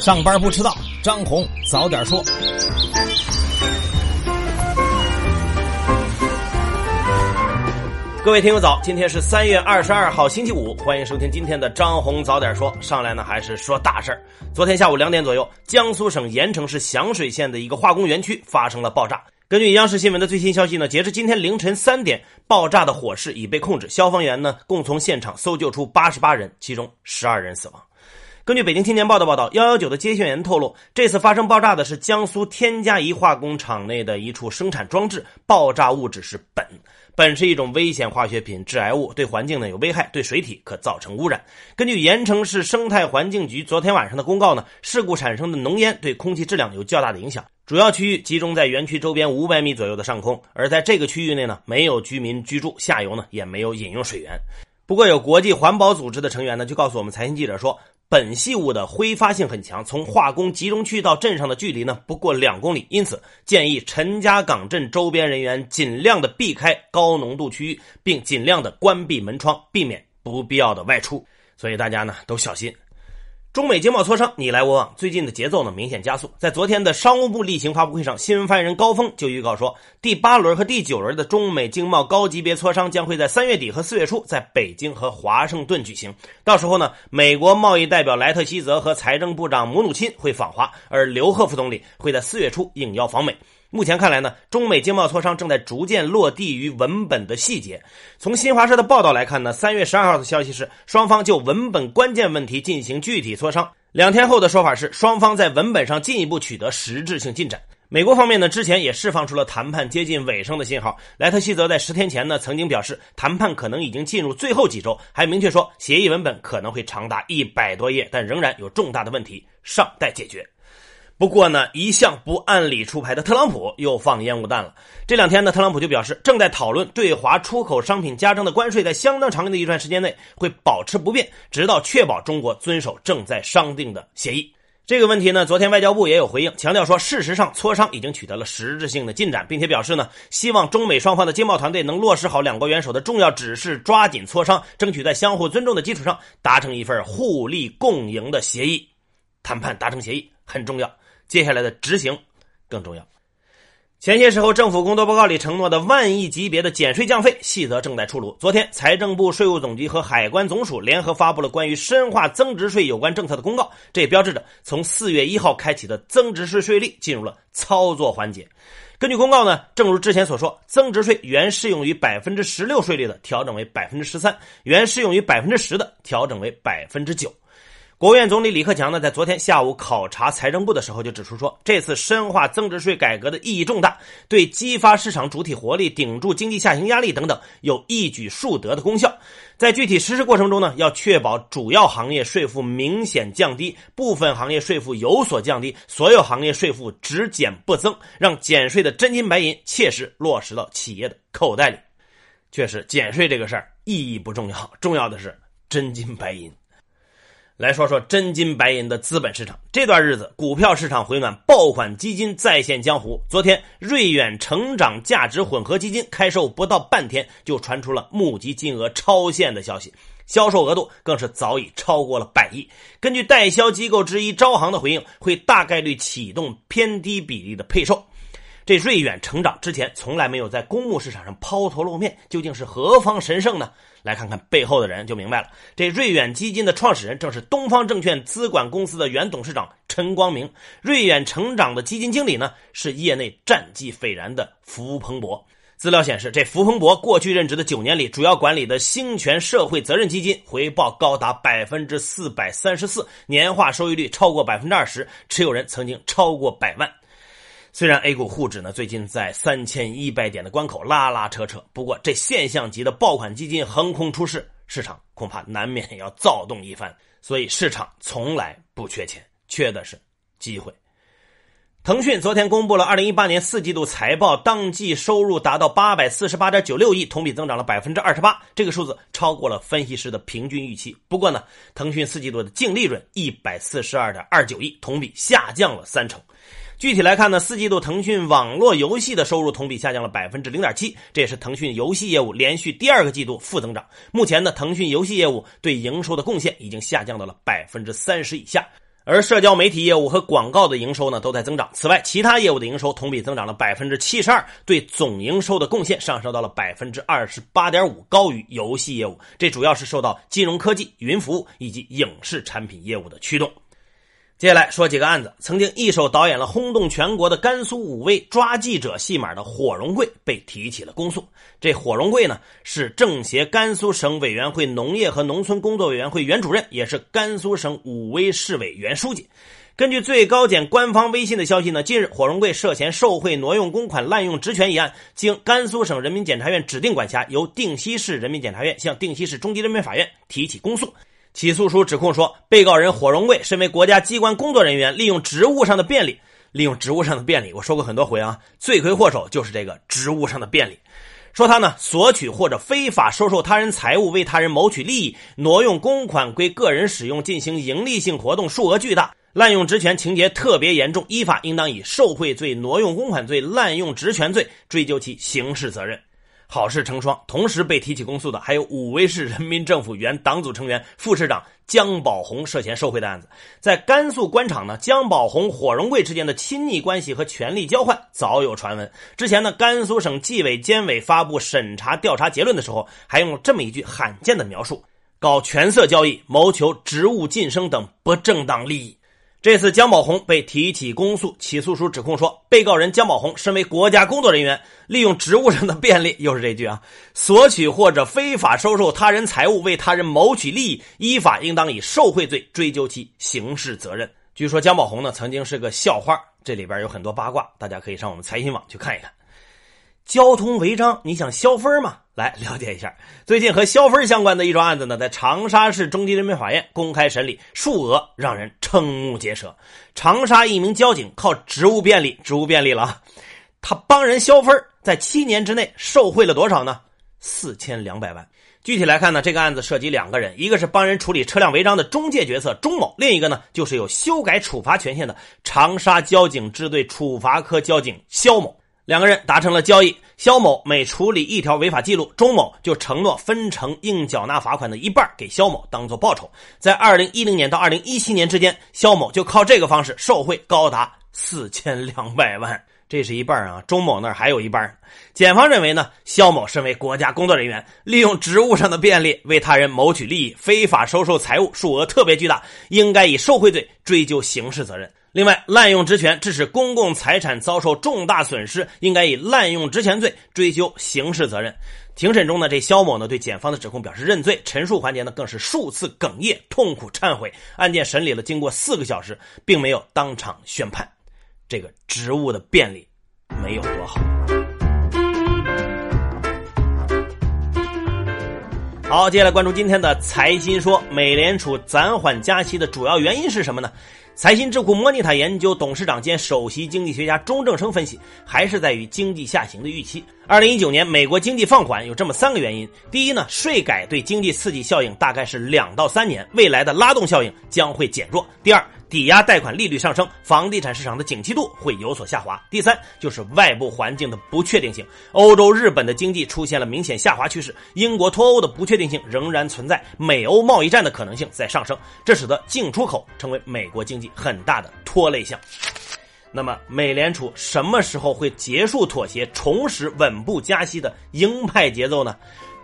上班不迟到，张红早点说。各位听友早，今天是三月二十二号星期五，欢迎收听今天的张红早点说。上来呢还是说大事儿。昨天下午两点左右，江苏省盐城市响水县的一个化工园区发生了爆炸。根据央视新闻的最新消息呢，截至今天凌晨三点，爆炸的火势已被控制，消防员呢共从现场搜救出八十八人，其中十二人死亡。根据北京青年报的报道，幺幺九的接线员透露，这次发生爆炸的是江苏天嘉宜化工厂内的一处生产装置，爆炸物质是苯。苯是一种危险化学品、致癌物，对环境呢有危害，对水体可造成污染。根据盐城市生态环境局昨天晚上的公告呢，事故产生的浓烟对空气质量有较大的影响。主要区域集中在园区周边五百米左右的上空，而在这个区域内呢，没有居民居住，下游呢也没有饮用水源。不过，有国际环保组织的成员呢，就告诉我们财经记者说，苯系物的挥发性很强，从化工集中区到镇上的距离呢不过两公里，因此建议陈家港镇周边人员尽量的避开高浓度区域，并尽量的关闭门窗，避免不必要的外出。所以大家呢都小心。中美经贸磋商你来我往，最近的节奏呢明显加速。在昨天的商务部例行发布会上，新闻发言人高峰就预告说，第八轮和第九轮的中美经贸高级别磋商将会在三月底和四月初在北京和华盛顿举行。到时候呢，美国贸易代表莱特希泽和财政部长姆努钦会访华，而刘鹤副总理会在四月初应邀访美。目前看来呢，中美经贸磋商正在逐渐落地于文本的细节。从新华社的报道来看呢，三月十二号的消息是，双方就文本关键问题进行具体磋商。两天后的说法是，双方在文本上进一步取得实质性进展。美国方面呢，之前也释放出了谈判接近尾声的信号。莱特希泽在十天前呢，曾经表示，谈判可能已经进入最后几周，还明确说，协议文本可能会长达一百多页，但仍然有重大的问题尚待解决。不过呢，一向不按理出牌的特朗普又放烟雾弹了。这两天呢，特朗普就表示，正在讨论对华出口商品加征的关税，在相当长的一段时间内会保持不变，直到确保中国遵守正在商定的协议。这个问题呢，昨天外交部也有回应，强调说，事实上磋商已经取得了实质性的进展，并且表示呢，希望中美双方的经贸团队能落实好两国元首的重要指示，抓紧磋商，争取在相互尊重的基础上达成一份互利共赢的协议。谈判达成协议很重要。接下来的执行更重要。前些时候，政府工作报告里承诺的万亿级别的减税降费细则正在出炉。昨天，财政部、税务总局和海关总署联合发布了关于深化增值税有关政策的公告，这也标志着从四月一号开启的增值税税率进入了操作环节。根据公告呢，正如之前所说，增值税原适用于百分之十六税率的调整为百分之十三，原适用于百分之十的调整为百分之九。国务院总理李克强呢，在昨天下午考察财政部的时候，就指出说，这次深化增值税改革的意义重大，对激发市场主体活力、顶住经济下行压力等等，有一举数得的功效。在具体实施过程中呢，要确保主要行业税负明显降低，部分行业税负有所降低，所有行业税负只减不增，让减税的真金白银切实落实到企业的口袋里。确实，减税这个事儿意义不重要，重要的是真金白银。来说说真金白银的资本市场。这段日子，股票市场回暖，爆款基金再现江湖。昨天，瑞远成长价值混合基金开售不到半天，就传出了募集金额超限的消息，销售额度更是早已超过了百亿。根据代销机构之一招行的回应，会大概率启动偏低比例的配售。这瑞远成长之前从来没有在公募市场上抛头露面，究竟是何方神圣呢？来看看背后的人就明白了。这瑞远基金的创始人正是东方证券资管公司的原董事长陈光明，瑞远成长的基金经理呢是业内战绩斐然的福鹏博。资料显示，这福鹏博过去任职的九年里，主要管理的兴全社会责任基金回报高达百分之四百三十四，年化收益率超过百分之二十，持有人曾经超过百万。虽然 A 股沪指呢最近在三千一百点的关口拉拉扯扯，不过这现象级的爆款基金横空出世，市场恐怕难免要躁动一番。所以市场从来不缺钱，缺的是机会。腾讯昨天公布了二零一八年四季度财报，当季收入达到八百四十八点九六亿，同比增长了百分之二十八，这个数字超过了分析师的平均预期。不过呢，腾讯四季度的净利润一百四十二点二九亿，同比下降了三成。具体来看呢，四季度腾讯网络游戏的收入同比下降了百分之零点七，这也是腾讯游戏业务连续第二个季度负增长。目前呢，腾讯游戏业务对营收的贡献已经下降到了百分之三十以下。而社交媒体业务和广告的营收呢都在增长。此外，其他业务的营收同比增长了百分之七十二，对总营收的贡献上升到了百分之二十八点五，高于游戏业务。这主要是受到金融科技、云服务以及影视产品业务的驱动。接下来说几个案子，曾经一手导演了轰动全国的甘肃武威抓记者戏码的火荣贵被提起了公诉。这火荣贵呢是政协甘肃省委员会农业和农村工作委员会原主任，也是甘肃省武威市委原书记。根据最高检官方微信的消息呢，近日火荣贵涉嫌受贿、挪用公款、滥用职权一案，经甘肃省人民检察院指定管辖，由定西市人民检察院向定西市中级人民法院提起公诉。起诉书指控说，被告人火荣贵身为国家机关工作人员，利用职务上的便利，利用职务上的便利，我说过很多回啊，罪魁祸首就是这个职务上的便利。说他呢，索取或者非法收受他人财物，为他人谋取利益，挪用公款归个人使用，进行盈利性活动，数额巨大，滥用职权情节特别严重，依法应当以受贿罪、挪用公款罪、滥用职权罪追究其刑事责任。好事成双，同时被提起公诉的还有武威市人民政府原党组成员、副市长姜宝红涉嫌受贿的案子。在甘肃官场呢，姜宝红、火荣贵之间的亲昵关系和权力交换早有传闻。之前呢，甘肃省纪委监委发布审查调查结论的时候，还用了这么一句罕见的描述：搞权色交易，谋求职务晋升等不正当利益。这次姜宝红被提起公诉，起诉书指控说，被告人姜宝红身为国家工作人员，利用职务上的便利，又是这句啊，索取或者非法收受他人财物，为他人谋取利益，依法应当以受贿罪追究其刑事责任。据说姜宝红呢曾经是个校花，这里边有很多八卦，大家可以上我们财新网去看一看。交通违章，你想消分吗？来了解一下，最近和消分相关的一桩案子呢，在长沙市中级人民法院公开审理，数额让人瞠目结舌。长沙一名交警靠职务便利，职务便利了啊，他帮人消分，在七年之内受贿了多少呢？四千两百万。具体来看呢，这个案子涉及两个人，一个是帮人处理车辆违章的中介角色钟某，另一个呢就是有修改处罚权限的长沙交警支队处罚科交警肖某。两个人达成了交易，肖某每处理一条违法记录，钟某就承诺分成应缴纳罚款的一半给肖某当做报酬。在二零一零年到二零一七年之间，肖某就靠这个方式受贿高达四千两百万，这是一半啊！钟某那儿还有一半。检方认为呢，肖某身为国家工作人员，利用职务上的便利为他人谋取利益，非法收受财物，数额特别巨大，应该以受贿罪追究刑事责任。另外，滥用职权致使公共财产遭受重大损失，应该以滥用职权罪追究刑事责任。庭审中呢，这肖某呢对检方的指控表示认罪，陈述环节呢更是数次哽咽，痛苦忏悔。案件审理了经过四个小时，并没有当场宣判。这个职务的便利没有多好。好，接下来关注今天的财新说，美联储暂缓加息的主要原因是什么呢？财新智库莫尼塔研究董事长兼首席经济学家钟正生分析，还是在于经济下行的预期。二零一九年美国经济放缓有这么三个原因：第一呢，税改对经济刺激效应大概是两到三年，未来的拉动效应将会减弱；第二，抵押贷款利率上升，房地产市场的景气度会有所下滑；第三，就是外部环境的不确定性，欧洲、日本的经济出现了明显下滑趋势，英国脱欧的不确定性仍然存在，美欧贸易战的可能性在上升，这使得净出口成为美国经济。很大的拖累项。那么，美联储什么时候会结束妥协，重拾稳步加息的鹰派节奏呢？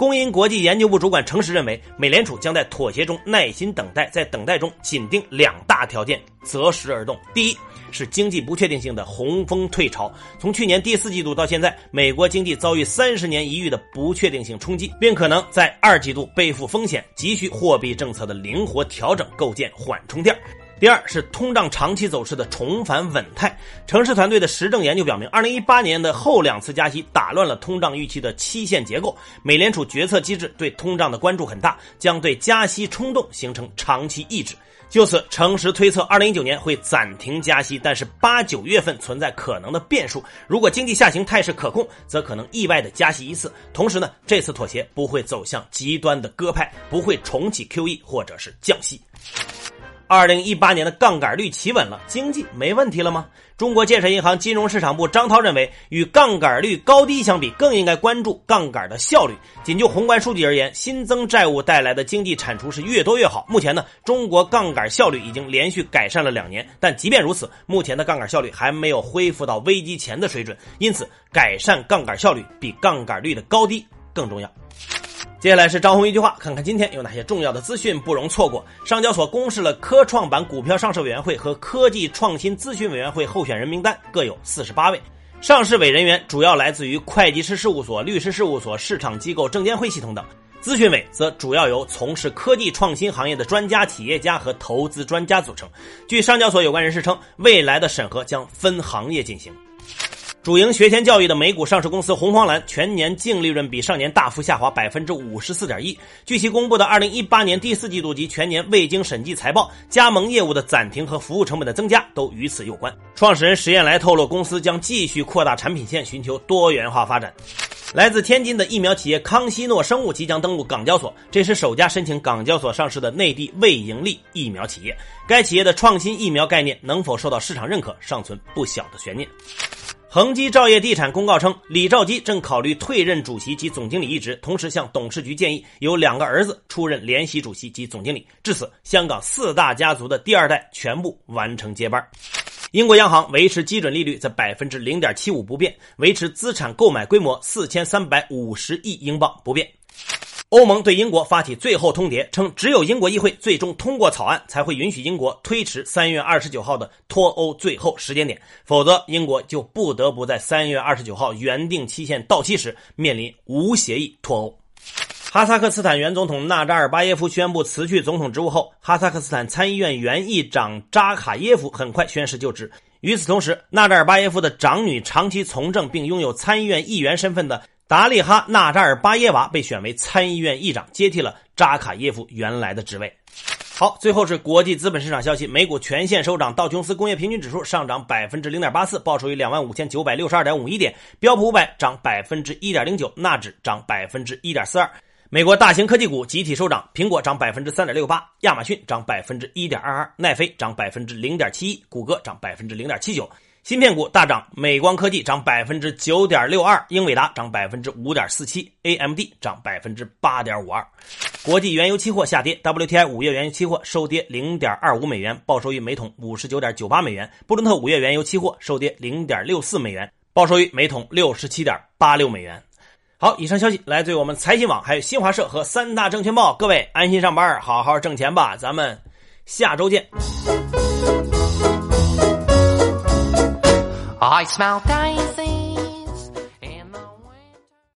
工银国际研究部主管程实认为，美联储将在妥协中耐心等待，在等待中紧盯两大条件，择时而动。第一是经济不确定性的洪峰退潮。从去年第四季度到现在，美国经济遭遇三十年一遇的不确定性冲击，并可能在二季度背负风险，急需货币政策的灵活调整，构建缓冲垫。第二是通胀长期走势的重返稳态。城市团队的实证研究表明，二零一八年的后两次加息打乱了通胀预期的期限结构。美联储决策机制对通胀的关注很大，将对加息冲动形成长期抑制。就此，诚实推测，二零一九年会暂停加息，但是八九月份存在可能的变数。如果经济下行态势可控，则可能意外的加息一次。同时呢，这次妥协不会走向极端的鸽派，不会重启 QE 或者是降息。二零一八年的杠杆率企稳了，经济没问题了吗？中国建设银行金融市场部张涛认为，与杠杆率高低相比，更应该关注杠杆的效率。仅就宏观数据而言，新增债务带来的经济产出是越多越好。目前呢，中国杠杆效率已经连续改善了两年，但即便如此，目前的杠杆效率还没有恢复到危机前的水准。因此，改善杠杆效率比杠杆率的高低更重要。接下来是张红一句话，看看今天有哪些重要的资讯不容错过。上交所公示了科创板股票上市委员会和科技创新咨询委员会候选人名单，各有四十八位。上市委人员主要来自于会计师事务所、律师事务所、市场机构、证监会系统等；咨询委则主要由从事科技创新行业的专家、企业家和投资专家组成。据上交所有关人士称，未来的审核将分行业进行。主营学前教育的美股上市公司红黄蓝全年净利润比上年大幅下滑百分之五十四点一。据其公布的二零一八年第四季度及全年未经审计财报，加盟业务的暂停和服务成本的增加都与此有关。创始人石燕来透露，公司将继续扩大产品线，寻求多元化发展。来自天津的疫苗企业康希诺生物即将登陆港交所，这是首家申请港交所上市的内地未盈利疫苗企业。该企业的创新疫苗概念能否受到市场认可，尚存不小的悬念。恒基兆业地产公告称，李兆基正考虑退任主席及总经理一职，同时向董事局建议由两个儿子出任联席主席及总经理。至此，香港四大家族的第二代全部完成接班。英国央行维持基准利率在百分之零点七五不变，维持资产购买规模四千三百五十亿英镑不变。欧盟对英国发起最后通牒，称只有英国议会最终通过草案，才会允许英国推迟三月二十九号的脱欧最后时间点，否则英国就不得不在三月二十九号原定期限到期时面临无协议脱欧。哈萨克斯坦原总统纳扎尔巴耶夫宣布辞去总统职务后，哈萨克斯坦参议院原议长扎卡耶夫很快宣誓就职。与此同时，纳扎尔巴耶夫的长女长期从政并拥有参议院议员身份的。达利哈·纳扎尔巴耶娃被选为参议院议长，接替了扎卡耶夫原来的职位。好，最后是国际资本市场消息，美股全线收涨，道琼斯工业平均指数上涨百分之零点八四，报收于两万五千九百六十二点五一点；标普五百涨百分之一点零九，纳指涨百分之一点四二。美国大型科技股集体收涨，苹果涨百分之三点六八，亚马逊涨百分之一点二二，奈飞涨百分之零点七一，谷歌涨百分之零点七九。芯片股大涨，美光科技涨百分之九点六二，英伟达涨百分之五点四七，AMD 涨百分之八点五二。国际原油期货下跌，WTI 五月原油期货收跌零点二五美元，报收于每桶五十九点九八美元；布伦特五月原油期货收跌零点六四美元，报收于每桶六十七点八六美元。好，以上消息来自于我们财新网、还有新华社和三大证券报。各位安心上班，好好挣钱吧，咱们下周见。I smell daisies.